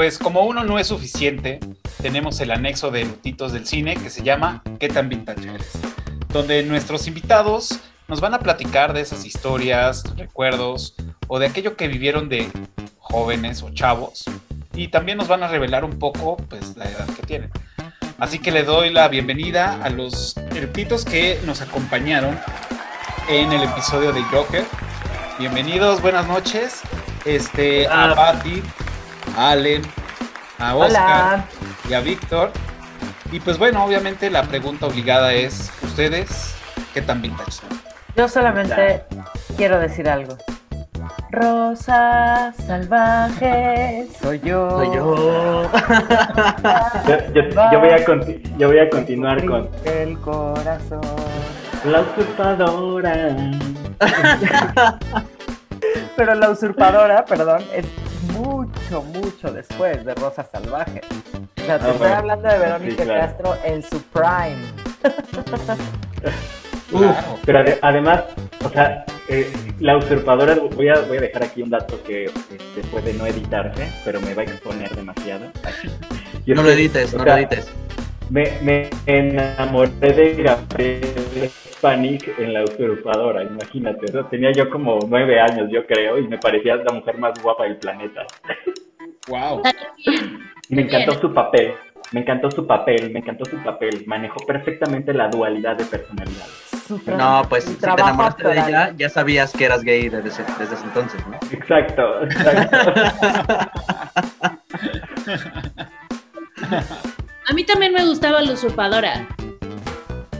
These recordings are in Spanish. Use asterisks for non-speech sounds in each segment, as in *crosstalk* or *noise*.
Pues como uno no es suficiente, tenemos el anexo de Lutitos del Cine que se llama ¿Qué tan vintage eres? Donde nuestros invitados nos van a platicar de esas historias, recuerdos o de aquello que vivieron de jóvenes o chavos y también nos van a revelar un poco pues la edad que tienen. Así que le doy la bienvenida a los Lutitos que nos acompañaron en el episodio de Joker. Bienvenidos, buenas noches. Este, a Patti, a Ale, a Oscar y a Víctor. Y pues bueno, obviamente la pregunta obligada es, ¿ustedes qué tan vintage son? Yo solamente quiero decir algo. Rosa salvaje, soy yo. Soy yo. yo, yo, yo, voy a yo voy a continuar con El corazón. la usurpadora. *laughs* Pero la usurpadora, perdón, es mucho, mucho después de Rosa Salvaje. O sea, te Ah, estoy bueno. hablando de Verónica Sí, claro. Castro en su prime. *laughs* Pero ade- además, o sea, eh, la usurpadora, voy a, voy a dejar aquí un dato que este, puede no editarse, pero me va a exponer demasiado. *laughs* Yo No lo edites, no sea, lo edites. Me, me enamoré de Gabriel Panic en la usurpadora, imagínate. o sea, tenía yo como nueve años, yo creo, y me parecía la mujer más guapa del planeta. *laughs* Wow. Me encantó su papel, me encantó su papel, me encantó su papel. Manejó perfectamente la dualidad de personalidad. Su tra- No, pues si te enamoraste de ella, ya sabías que eras gay desde ese, desde ese entonces, ¿no? Exacto, exacto. A mí también me gustaba la usurpadora.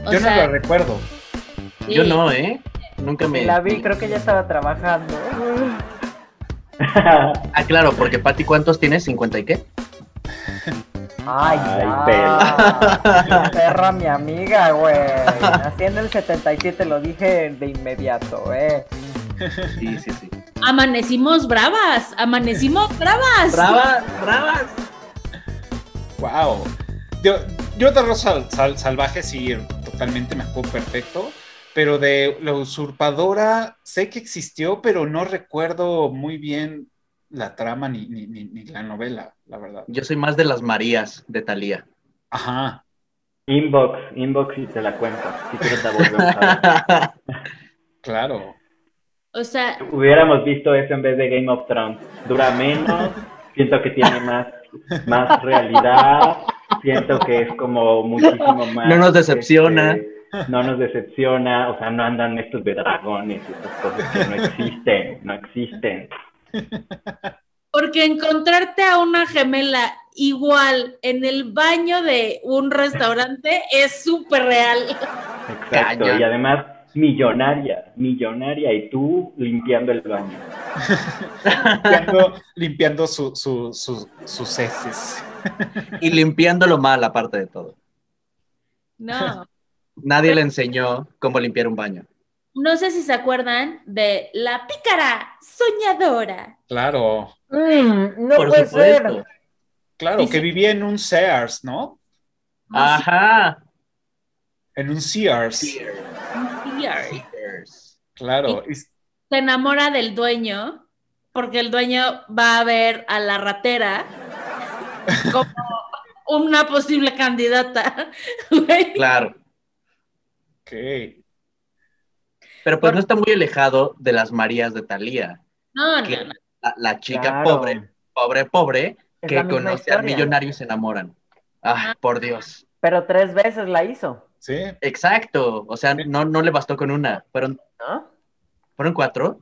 O Yo sea, no lo recuerdo. sí. Yo no, ¿eh? Nunca me... La vi, creo que ya estaba trabajando. *laughs* Ah, claro, porque Pati, ¿cuántos tienes? ¿50 y qué? Ay, Ay, ya. Perra mi amiga, güey. Nací en el 77, lo dije de inmediato, eh. Sí, sí, sí. Amanecimos bravas, amanecimos bravas. ¡Bravas! ¡Bravas! Wow. Yo, yo de Rosa Sal- Salvaje sí, totalmente me acuerdo perfecto. Pero de la usurpadora sé que existió, pero no recuerdo muy bien la trama ni, ni, ni, ni la novela, la verdad. Yo soy más de las Marías de Thalía. Ajá. Inbox, inbox y te la cuento. Si quieres la volvemos a ver. *laughs* Claro. O sea, Hubiéramos visto eso en vez de Game of Thrones. Dura menos, siento que tiene más, más realidad, siento que es como muchísimo más. No nos decepciona. este, no nos decepciona, o sea, no andan estos de dragones y estas cosas que no existen, no existen. porque encontrarte a una gemela igual en el baño de un restaurante es súper real. Exacto, y además millonaria, millonaria, y tú limpiando el baño. Limpiando, limpiando su, su, su- sus heces. y limpiándolo mal, aparte de todo. No. Nadie le enseñó cómo limpiar un baño. No sé si se acuerdan de la pícara soñadora. Claro. Mm, no Por puede supuesto. ser. Claro, que vivía en un Sears, ¿no? Ajá. En un Sears. Sears. Claro. Y- se enamora del dueño porque el dueño va a ver a la ratera *laughs* como una posible candidata. Claro. Ok. Pero pues no está muy alejado de las Marías de Thalía. No, que no, no. La, la chica Claro. pobre, pobre, pobre, Es que conoce al historia. millonario y se enamoran. Ay, por Dios. Pero tres veces la hizo, Sí. Exacto. O sea, no, no le bastó con una. Fueron, ¿no? fueron cuatro.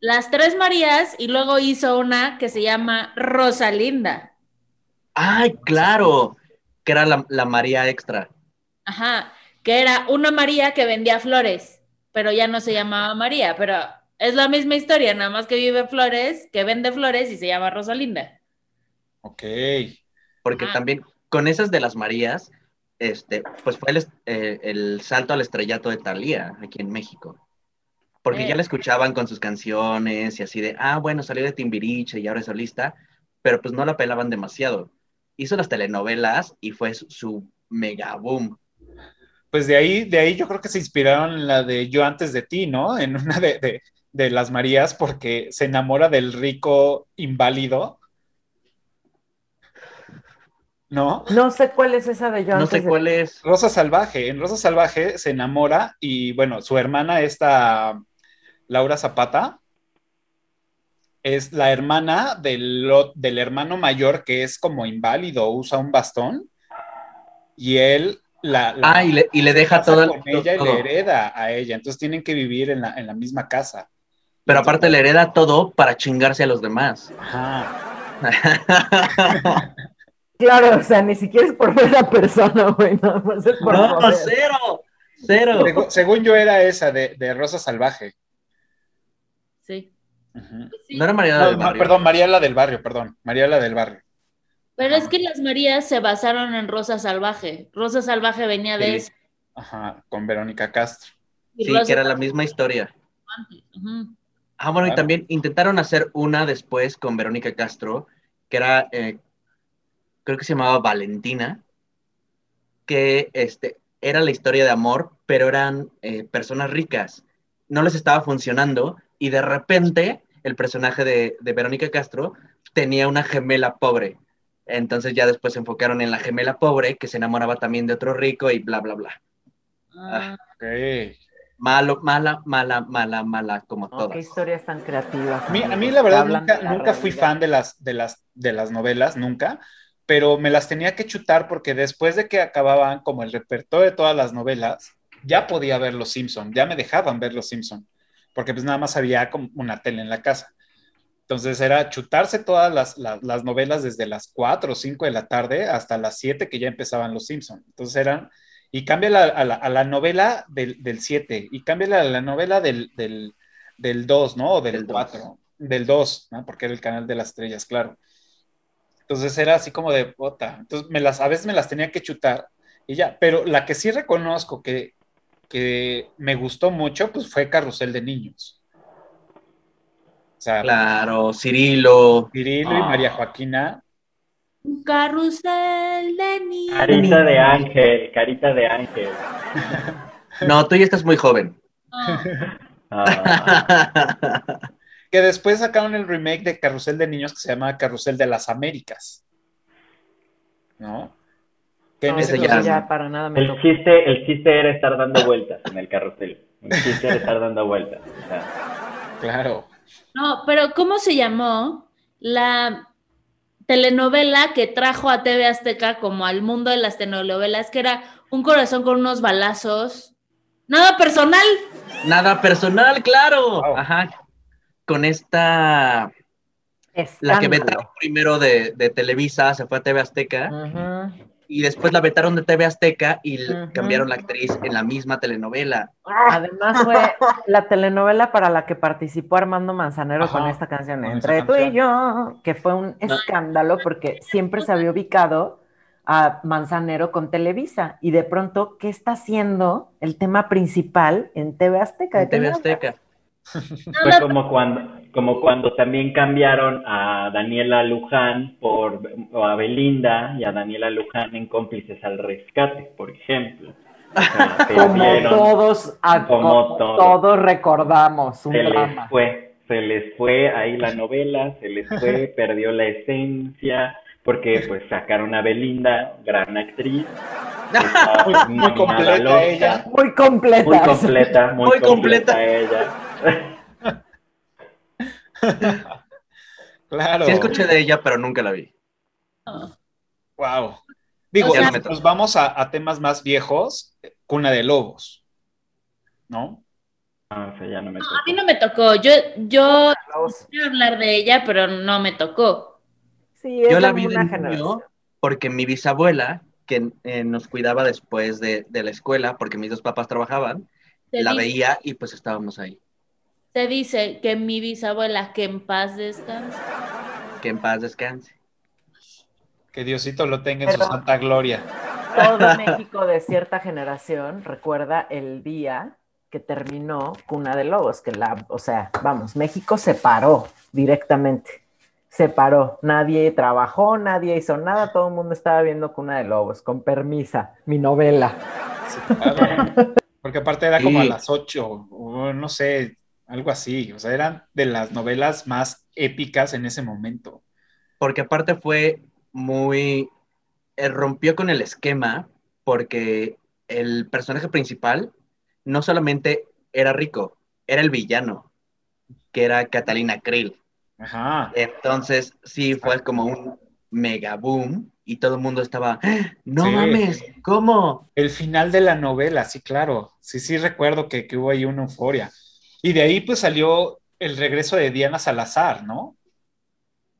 Las tres Marías y luego hizo una que se llama Rosalinda. Ay, claro. Que era la, la María extra. Ajá. Que era una María que vendía flores, pero ya no se llamaba María, pero es la misma historia, nada más que vive flores, que vende flores y se llama Rosalinda. Ok. Porque Ah. también con esas de las Marías, este, pues fue el, eh, el salto al estrellato de Thalía aquí en México. Porque Eh. ya la escuchaban con sus canciones y así de, ah, bueno, salió de Timbiriche y ahora es solista, pero pues no la pelaban demasiado. Hizo las telenovelas y fue su, su mega boom. Pues de ahí, de ahí yo creo que se inspiraron en la de Yo antes de ti, ¿no? En una de, de- de las Marías, porque se enamora del rico inválido ¿no? No sé cuál es esa de yo No antes sé de- cuál es. Rosa Salvaje. En Rosa Salvaje se enamora y, bueno, su hermana, esta Laura Zapata, es la hermana del, del hermano mayor que es como inválido, usa un bastón, y él la, la- Ah, y le, y le deja casa todo el. con ella y todo. le hereda a ella. Entonces tienen que vivir en la, en la misma casa. Pero aparte le hereda todo para chingarse a los demás. Ajá. *laughs* Claro, o sea, ni siquiera es por ver a persona, güey, nada más es por No, cero. Cero. Según yo era esa de, de Rosa Salvaje. Sí. No era Mariana No, del Barrio. perdón, Mariela del Barrio, perdón. Mariela del Barrio. Pero es que las Marías se basaron en Rosa Salvaje. Rosa Salvaje venía de Sí. eso. Ajá, con Verónica Castro. y Sí, Rosa que era la misma historia. Ah, bueno, y también intentaron hacer una después con Verónica Castro, que era, eh, creo que se llamaba Valentina, que este, era la historia de amor, pero eran eh, personas ricas. No les estaba funcionando y de repente el personaje de, de Verónica Castro tenía una gemela pobre. Entonces ya después se enfocaron en la gemela pobre que se enamoraba también de otro rico y bla, bla, bla. Ah, Ok. Malo, mala, mala, mala, mala, como No, qué historias tan creativas. A mí, a mí la verdad nunca, la nunca fui fan de las, de, las, de las novelas, nunca, pero me las tenía que chutar porque después de que acababan como el repertorio de todas las novelas, ya podía ver Los Simpson, ya me dejaban ver Los Simpson, porque pues nada más había como una tele en la casa. Entonces era chutarse todas las, las, las novelas desde las 4 o 5 de la tarde hasta las 7 que ya empezaban Los Simpson. Entonces eran, y cámbiala a la, a la novela del, del 7 y cámbiala a la novela del, del, del 2, ¿no? O del Del 4, del 2, ¿no? Porque era el canal de las estrellas, claro. Entonces era así como de bota. Entonces me las, a veces me las tenía que chutar y ya. Pero la que sí reconozco que, que me gustó mucho, pues fue Carrusel de Niños. O sea, Claro, Cirilo. Cirilo y Ah. María Joaquina. un carrusel de niños. Carita de ángel, carita de ángel. *laughs* No, tú ya estás muy joven. Ah, *laughs* Que después sacaron el remake de Carrusel de Niños que se llama Carrusel de las Américas. ¿No? Que en No, ese ese eso ya- para nada me el chiste, el chiste era estar dando vueltas en el carrusel. El chiste era estar dando vueltas. o sea, Claro. No, pero ¿cómo se llamó la telenovela que trajo a TV Azteca como al mundo de las telenovelas, que era un corazón con unos balazos? Nada personal. Nada personal, claro. Wow. Ajá. Con esta, la que Escándalo. vetaron primero de, de Televisa, se fue a TV Azteca, Ujú. Y después la vetaron de TV Azteca y cambiaron la actriz en la misma telenovela. Además fue la telenovela para la que participó Armando Manzanero Ajá, con esta canción, con Entre tú y yo, que fue un escándalo porque siempre se había ubicado a Manzanero con Televisa y de pronto, ¿qué está haciendo el tema principal en TV Azteca? ¿De En TV? Azteca. *laughs* Fue como cuando, como cuando también cambiaron a Daniela Luján por o a Belinda y a Daniela Luján en cómplices al rescate, por ejemplo. O sea, *laughs* Como todos, a- Como como todos. todos recordamos, un se les fue, se les fue ahí la novela, se les fue, *laughs* perdió la esencia, porque pues sacaron a Belinda, gran actriz. está Muy- muy completa ella. Muy completa. Muy completa, muy, Muy completa. completa. ella. *laughs* Claro. Sí escuché de ella, pero nunca la vi. Wow. Digo, O sea- nos vamos a, a temas más viejos, Cuna de Lobos. ¿No? Ah, o sea, ya no me A tocó. mí no me tocó. Yo, yo quiero hablar de ella, pero no me tocó. Sí, es Yo la vi de niño porque mi bisabuela, que eh, nos cuidaba después de, de la escuela, porque mis dos papás trabajaban, la dice, veía y pues estábamos ahí. Se dice que mi bisabuela, que en paz descanse. Que en paz descanse. Que Diosito lo tenga en su santa gloria. Todo *laughs* México de cierta generación recuerda el día que terminó Cuna de Lobos, que la, o sea, vamos, México se paró directamente. Se paró, nadie trabajó, nadie hizo nada, todo el mundo estaba viendo Cuna de Lobos, con permisa, mi novela. Sí, claro. *laughs* Porque aparte era como a las 8, o no sé, algo así. O sea, eran de las novelas más épicas en ese momento. Porque aparte fue muy eh, rompió con el esquema porque el personaje principal no solamente era rico, era el villano, que era Catalina Krill. Ajá. Entonces, sí, fue como un mega boom y todo el mundo estaba, ¡Ah! no Sí. mames, ¿cómo? El final de la novela, sí, claro. Sí, sí, recuerdo que, que hubo ahí una euforia. Y de ahí pues salió el regreso de Diana Salazar, ¿no?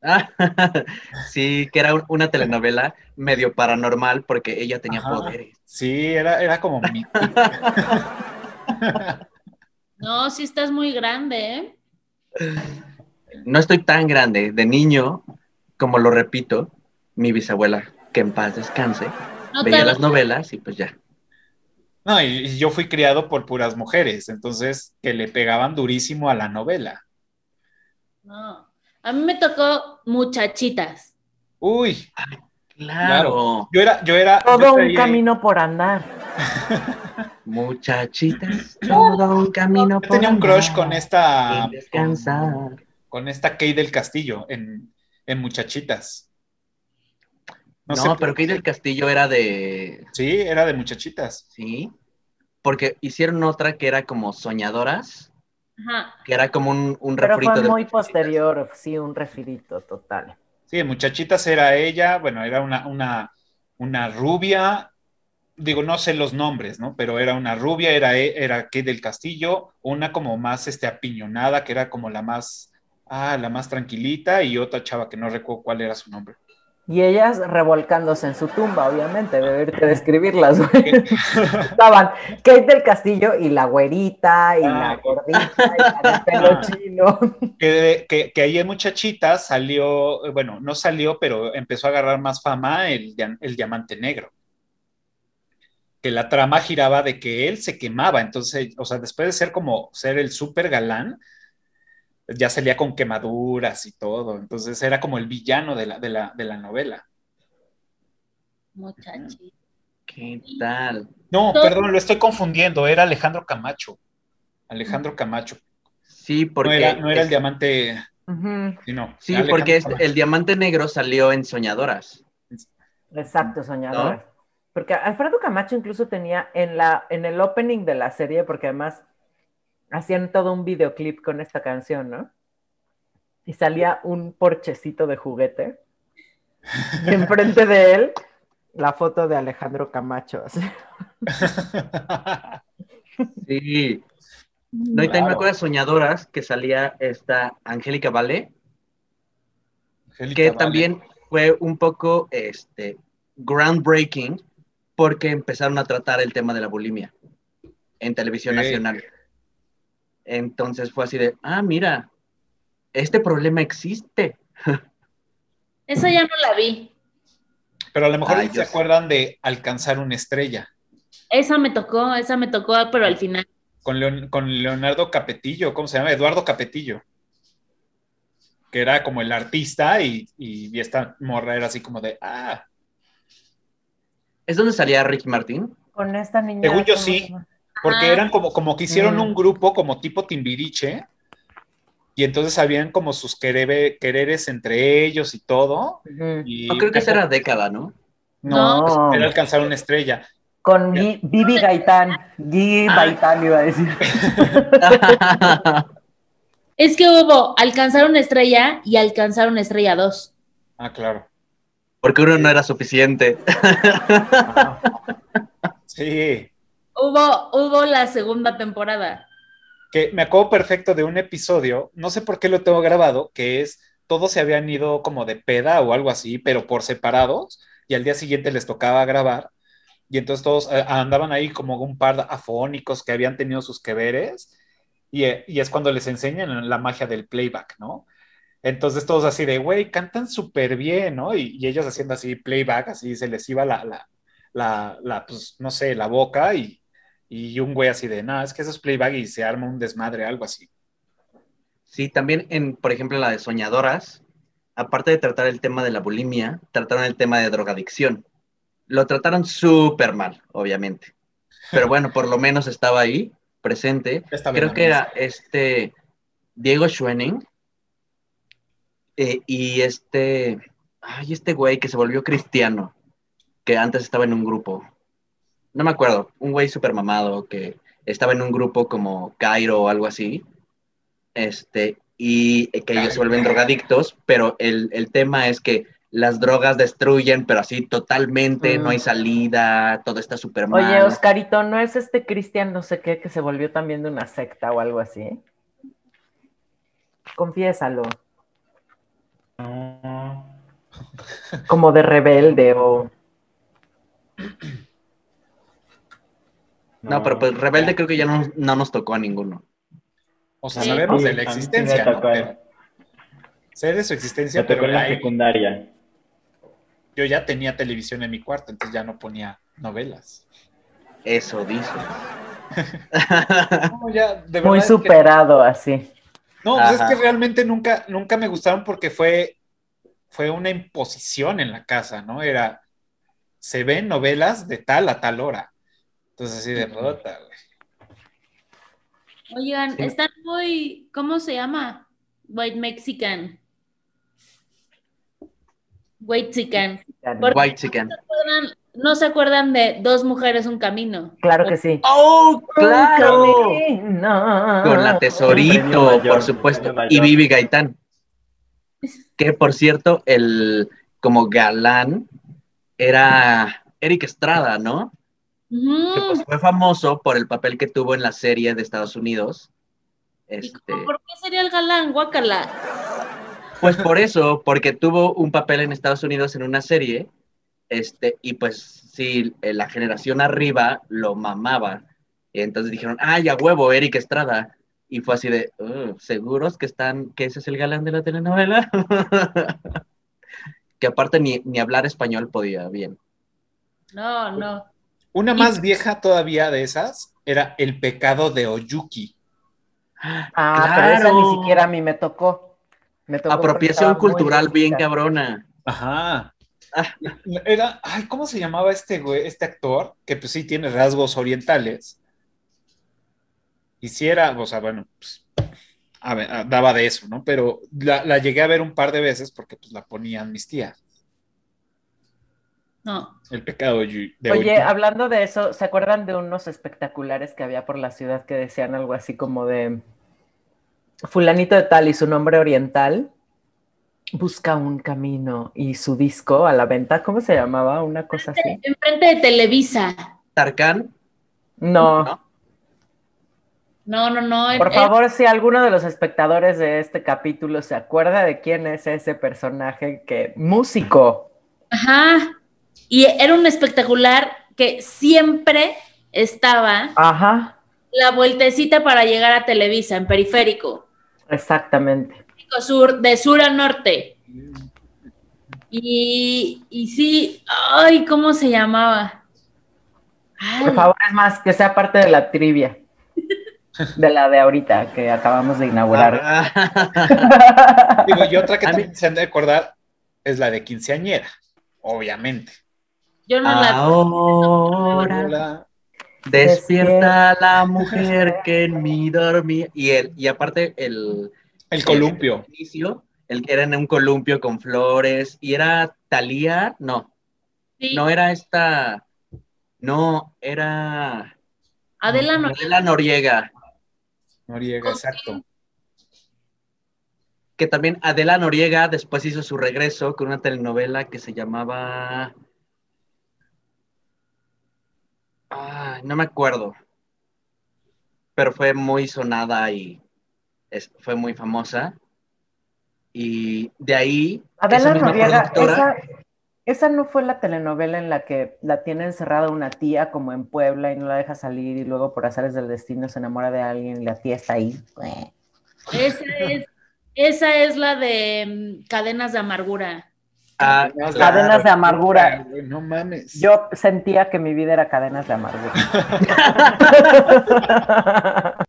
Ah, *laughs* sí, que era un- una telenovela medio paranormal porque ella tenía Ajá. poderes. Sí, era, era como mi... *laughs* No, sí estás muy grande, ¿eh? No estoy tan grande, de niño, como lo repito, mi bisabuela, que en paz descanse, No veía las novelas y pues ya. No, y, y yo fui criado por puras mujeres, entonces que le pegaban durísimo a la novela. No. A mí me tocó muchachitas. Uy, Claro, yo era, yo era... yo Todo un camino por andar. *laughs* muchachitas, *laughs* todo un camino Yo tenía un crush andar, con esta... descansar. Con esta Kay del Castillo en, en Muchachitas. No, sé por pero Kate del Castillo era de. Sí, era de Muchachitas. Sí. Porque hicieron otra que era como Soñadoras, Ajá. que era como un, un Pero refrito fue de muy Muchachitas. posterior, sí, un refirito total. Sí, Muchachitas era ella, bueno, era una, una, una rubia, digo, no sé los nombres, ¿no? Pero era una rubia, era, era Kate del Castillo, una como más este, apiñonada, que era como la más, ah, la más tranquilita, y otra chava que no recuerdo cuál era su nombre. Y ellas revolcándose en su tumba, obviamente, debe que describirlas. güey. *laughs* Estaban Kate del Castillo y la güerita y Ah. la gordita y la de pelo Ah. chino. *laughs* Que, que, que ahí en Muchachitas salió, bueno, no salió, pero empezó a agarrar más fama el, el diamante negro. Que la trama giraba de que él se quemaba, entonces, o sea, después de ser como ser el súper galán, ya salía con quemaduras y todo, entonces era como el villano de la, de la, de la novela. Muchachitas. ¿Qué tal? No, Todo- perdón, lo estoy confundiendo, era Alejandro Camacho. Alejandro Camacho. Sí, No porque. era, no era el es- diamante, sino. Sí, Alejandro porque Camacho. el diamante negro salió en Soñadoras. Exacto, soñador. Porque Alfredo Camacho incluso tenía en, la, en el opening de la serie, porque además hacían todo un videoclip con esta canción, ¿no? Y salía un porchecito de juguete. Y enfrente de él, la foto de Alejandro Camacho. así. *laughs* Sí. No, y también Claro. me acuerdo de Soñadoras que salía esta Angélica Vale, que Vale. también fue un poco este, groundbreaking porque empezaron a tratar el tema de la bulimia en televisión Sí. nacional. Entonces fue así de, ah, mira, este problema existe. *laughs* Esa ya no la vi. Pero a lo mejor Ay, se acuerdan de alcanzar una estrella Esa me tocó, esa me tocó, pero al final. con, Leon- con Leonardo Capetillo, ¿cómo se llama? Eduardo Capetillo, que era como el artista y, y esta morra era así como de, ah, ¿Es donde salía Ricky Martín? Con esta niña. Según yo ¿cómo sí. llama? Porque Ajá. eran como, como que hicieron Mm. un grupo como tipo Timbiriche y entonces habían como sus querebe- quereres entre ellos y todo. Y No creo que esa era década, ¿no? No, No. era alcanzar una estrella. Con Gui- Vivi Gaitán. Gui Ah. Gaitán iba a decir. *laughs* *laughs* *laughs* Es que hubo alcanzar una estrella y alcanzar una estrella dos. Ah, claro. Porque uno no era suficiente. Ajá. Sí. Hubo, hubo la segunda temporada. que me acuerdo perfecto de un episodio, no sé por qué lo tengo grabado, que es todos se habían ido como de peda o algo así, pero por separados, y al día siguiente les tocaba grabar, y entonces todos eh, andaban ahí como un par afónicos que habían tenido sus que veres, y, eh, y es cuando les enseñan la magia del playback, ¿no? Entonces todos así de, güey, cantan súper bien, ¿no? Y, y ellos haciendo así playback, así se les iba la, la, la, la pues, no sé, la boca y, y un güey así de, nada, es que eso es playback y se arma un desmadre, algo así. Sí, también en, por ejemplo, en la de Soñadoras, aparte de tratar el tema de la bulimia, trataron el tema de drogadicción. Lo trataron súper mal, obviamente. Pero bueno, por lo menos estaba ahí, presente. Creo no que era este Diego Schwenning eh, y este, ay, este güey que se volvió cristiano. que antes estaba en un grupo. No me acuerdo, un güey súper mamado que estaba en un grupo como Cairo o algo así. Este, y que ellos se vuelven drogadictos, pero el, el tema es que las drogas destruyen, pero así totalmente, no hay Mm. salida, todo está súper mal. Oye, Oscarito, ¿no es este Cristian no sé qué que se volvió también de una secta o algo así? Confiésalo. Como de rebelde o... No, pero pues Rebelde creo que ya no, no nos tocó a ninguno. O sea, Sí. sabemos Sí, de la existencia, ¿no? Pero- sé de su existencia, Me tocó pero en la ahí- secundaria. yo ya tenía televisión en mi cuarto, entonces ya no ponía novelas. Eso dice. *laughs* No, ya, de Muy que- superado así. No, pues es que realmente nunca, nunca me gustaron porque fue, fue una imposición en la casa, ¿no? Era, se ven novelas de tal a tal hora. Entonces así de rota, güey. Oigan, Sí. están muy, ¿cómo se llama? White Mexican. White Chicken. Por- White Chicken. ¿No se acuerdan de Dos Mujeres, un Camino? Claro que sí. ¡Oh, claro! No. Con la tesorito, mayor, por supuesto. Y Vivi Gaitán. Que por cierto, el como galán era Eric Estrada, ¿no? Que pues fue famoso por el papel que tuvo en la serie de Estados Unidos. ¿Y Este, ¿Por qué sería el galán? Guácala. pues por eso, porque tuvo un papel en Estados Unidos en una serie, este, y pues sí, eh, la generación arriba lo mamaba. Y entonces dijeron, ay, a huevo, Eric Estrada. Y fue así de, "Uh, ¿seguros que están, que ese es el galán de la telenovela? *laughs* que aparte ni, ni hablar español podía bien. No, no. Una más vieja todavía de esas era El pecado de Oyuki. Ah, pero esa ni siquiera a mí me tocó. Me tocó porque Apropiación cultural bien cabrona. Ajá. Ah. Era, ay, ¿cómo se llamaba este güey, este actor? Que pues sí tiene rasgos orientales. Hiciera, o sea, bueno, pues, a ver, daba de eso, ¿no? Pero la, la llegué a ver un par de veces porque pues la ponían mis tías. No. El pecado de Oye, hablando de eso, ¿se acuerdan de unos espectaculares que había por la ciudad que decían algo así como de fulanito de tal y su nombre oriental busca un camino y su disco a la venta? ¿Cómo se llamaba? Una cosa así. Enfrente de Televisa. Tarkan, No. ¿no? No, no, no. Por el- favor, si alguno de los espectadores de este capítulo se acuerda de quién es ese personaje que músico. Ajá. Y era un espectacular que siempre estaba Ajá, la vueltecita para llegar a Televisa en periférico. exactamente. Sur, de sur a norte. Y, y sí, ay, ¿cómo se llamaba? Ay, Por favor, es más, que sea parte de la trivia. *laughs* De la de ahorita que acabamos de inaugurar. Ah, *laughs* Digo, y otra que también se han de acordar es la de quinceañera, obviamente. Yo no la. Ahora Hola. despierta la mujer que en mí dormía. Y, el, y aparte el, El columpio. el inicio, el, era en un columpio con flores. Y era Talía, no, sí, no era esta, no, era Adela no. Adela Noriega. Noriega, exacto. Que también Adela Noriega después hizo su regreso con una telenovela que se llamaba. Ah, no me acuerdo. Pero fue muy sonada y es- fue muy famosa. Y de ahí. esa Adela misma Noriega, esa, esa no fue la telenovela en la que la tiene encerrada una tía como en Puebla y no la deja salir y luego por azares del destino se enamora de alguien y la tía está ahí. Esa es, esa es la de mm, Cadenas de Amargura. Ah, Cadenas de amargura. Güey, No mames. Yo sentía que mi vida era cadenas de amargura. *laughs*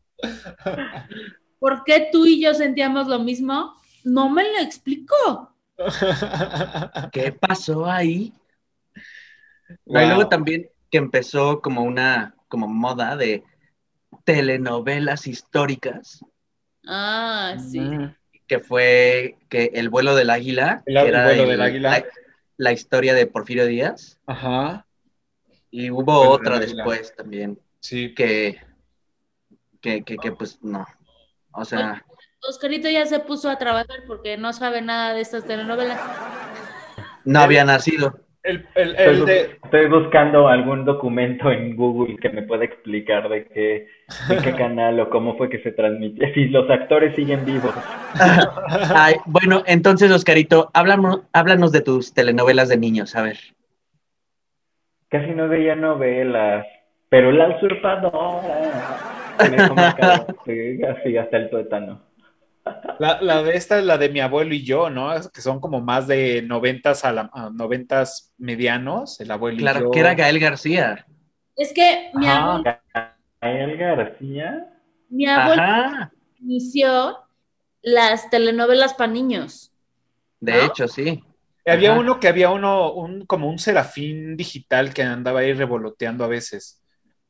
¿Por qué tú y yo sentíamos lo mismo? No me lo explico. ¿Qué pasó ahí? Wow. Y luego también que empezó como una como moda de telenovelas históricas, Ah, sí. Mm. Que fue que El vuelo del águila. El- que el vuelo del águila. La, la historia de Porfirio Díaz. Ajá. Y hubo otra después también, Sí. que, que, que, que, pues no. O sea, Oscarito ya se puso a trabajar porque no sabe nada de estas telenovelas. no había nacido. El, el- Estoy, el de, estoy buscando algún documento en Google que me pueda explicar de qué, de qué *laughs* canal o cómo fue que se transmitió. Si los actores siguen vivos. *laughs* Ay, bueno, entonces, Oscarito, háblamos, háblanos de tus telenovelas de niños, a ver. Casi no veía novelas, pero La Usurpadora me marcado, *laughs* sí, así hasta el tuétano. La, la de esta es la de mi abuelo y yo, ¿no? Es que son como más de noventas a, la, a noventas medianos, el abuelo y Claro, yo. que era Gael García. Es que mi abuelo, Gael García. mi abuelo Ajá, inició las telenovelas para niños. de ¿No? hecho, sí. Había Ajá. uno que había uno, un, como un serafín digital que andaba ahí revoloteando a veces.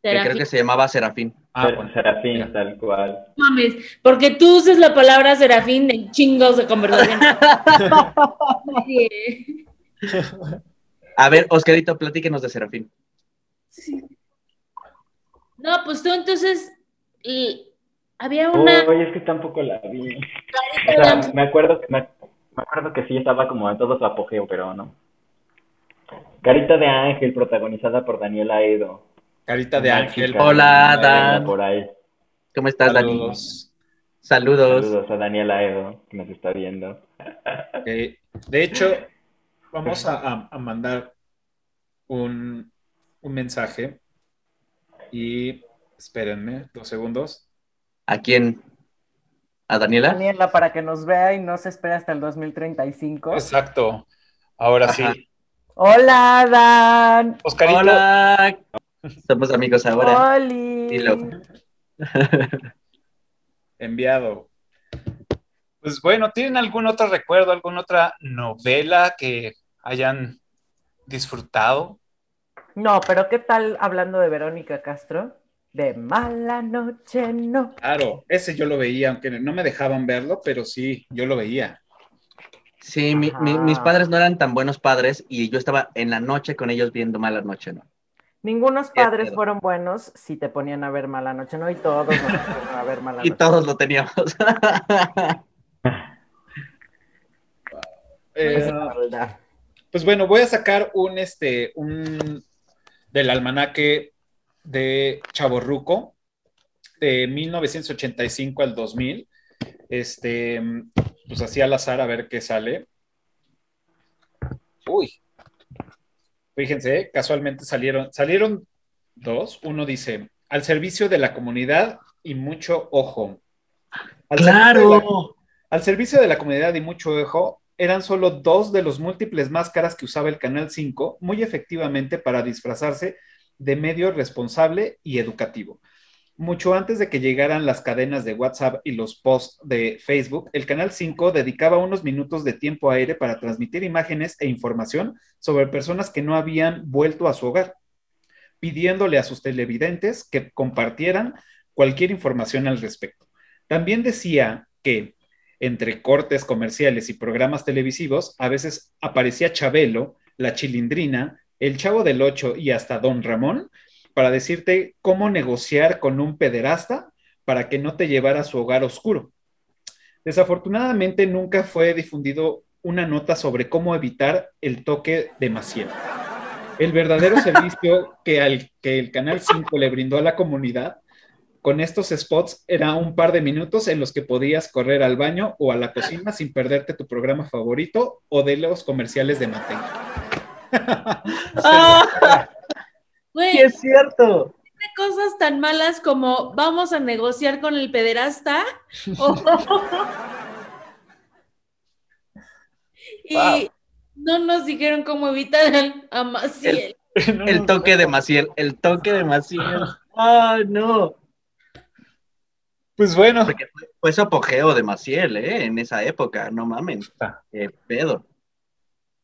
Que creo que se llamaba Serafín. Ah, bueno. Serafín, mira. tal cual. No mames, porque tú usas la palabra serafín en chingos de conversación. *laughs* A ver, Oscarito, platíquenos de Serafín. No, pues tú entonces y había una Oye, es que tampoco la vi. O sea, me acuerdo, que- me, me acuerdo que sí estaba como en todo su apogeo, pero no. Carita de Ángel, protagonizada por Daniela Edo. Carita de Una ángel. chica Hola, Dan. Por ahí. ¿Cómo estás, Dani? Saludos. Saludos. Saludos a Daniela Edo, que nos está viendo. Eh, de hecho, vamos a, a- a mandar un, un mensaje y espérenme dos segundos. ¿A quién? ¿A Daniela? Daniela, para que nos vea y no se espere hasta el 2035. Exacto. Ahora Ajá. sí. Hola, Dan. Oscarito, Hola. Somos amigos ahora. Oli. Dilo. *laughs* enviado. Pues bueno, ¿tienen algún otro recuerdo, alguna otra novela que hayan disfrutado? No, pero ¿qué tal hablando de Verónica Castro? De mala noche, no. Claro, ese yo lo veía, aunque no me dejaban verlo, pero sí, yo lo veía. Sí, mi- mi- Ajá. mis padres no eran tan buenos padres y yo estaba en la noche con ellos viendo Mala Noche, ¿no? Ningunos padres fueron buenos si te ponían a ver mala noche, ¿no? Y todos nos ponían a ver mala Y noche. todos lo teníamos. *laughs* Eh, Esa es la verdad. Pues bueno, voy a sacar un este un del almanaque de Chaborruco de 1985 al 2000. Este, pues así al azar a ver qué sale. Uy. Fíjense, casualmente salieron salieron dos. Uno dice, al servicio de la comunidad y mucho ojo. Al servicio la- ¡Claro! al servicio de la comunidad y mucho ojo, eran solo dos de los múltiples máscaras que usaba el Canal 5 muy efectivamente para disfrazarse de medio responsable y educativo. Mucho antes de que llegaran las cadenas de WhatsApp y los posts de Facebook, el Canal 5 dedicaba unos minutos de tiempo aire para transmitir imágenes e información sobre personas que no habían vuelto a su hogar, pidiéndole a sus televidentes que compartieran cualquier información al respecto. También decía que entre cortes comerciales y programas televisivos, a veces aparecía Chabelo, la Chilindrina, el Chavo del Ocho y hasta Don Ramón para decirte cómo negociar con un pederasta para que no te llevara a su hogar oscuro. Desafortunadamente nunca fue difundido una nota sobre cómo evitar el toque de Maciel. El verdadero *laughs* servicio que, al, que el Canal 5 le brindó a la comunidad con estos spots era un par de minutos en los que podías correr al baño o a la cocina sin perderte tu programa favorito o de los comerciales de manteca. *laughs* Güey, ¡Sí es cierto! tiene cosas tan malas como vamos a negociar con el pederasta. *laughs* o- *laughs* y Wow. no nos dijeron cómo evitar el a Maciel. El *laughs* toque de Maciel, el toque de Maciel. ¡Ah, no! Pues bueno, Porque fue, fue su apogeo de Maciel, ¿eh? En esa época, no mamen. Está. ¡Qué pedo!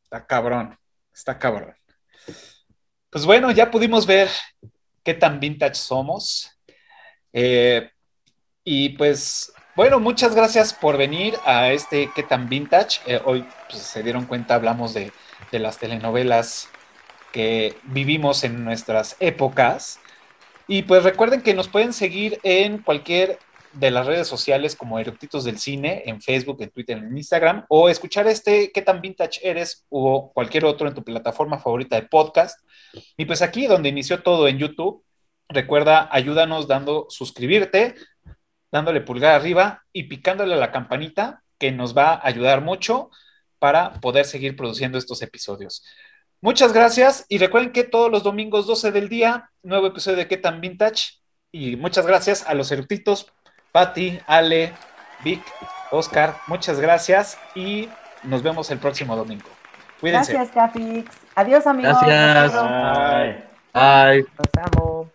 está cabrón, está cabrón. Pues bueno, ya pudimos ver qué tan vintage somos. Eh, y pues, bueno, muchas gracias por venir a este qué tan vintage. Eh, hoy, pues, se dieron cuenta, hablamos de, de las telenovelas que vivimos en nuestras épocas. Y pues recuerden que nos pueden seguir en cualquier de las redes sociales como Eructitos del Cine, en Facebook, en Twitter, en Instagram, o escuchar este ¿Qué tan vintage eres? o cualquier otro en tu plataforma favorita de podcast. Y pues aquí donde inició todo en YouTube, recuerda, ayúdanos dando suscribirte, dándole pulgar arriba y picándole a la campanita, que nos va a ayudar mucho para poder seguir produciendo estos episodios. Muchas gracias y recuerden que todos los domingos 12 del día, nuevo episodio de ¿Qué tan vintage? Y muchas gracias a los eructitos Patti, Ale, Vic, Oscar, muchas gracias y nos vemos el próximo domingo. Cuídense. Gracias, Cafix. Adiós, amigos. Gracias. Bye. Bye. Nos vemos.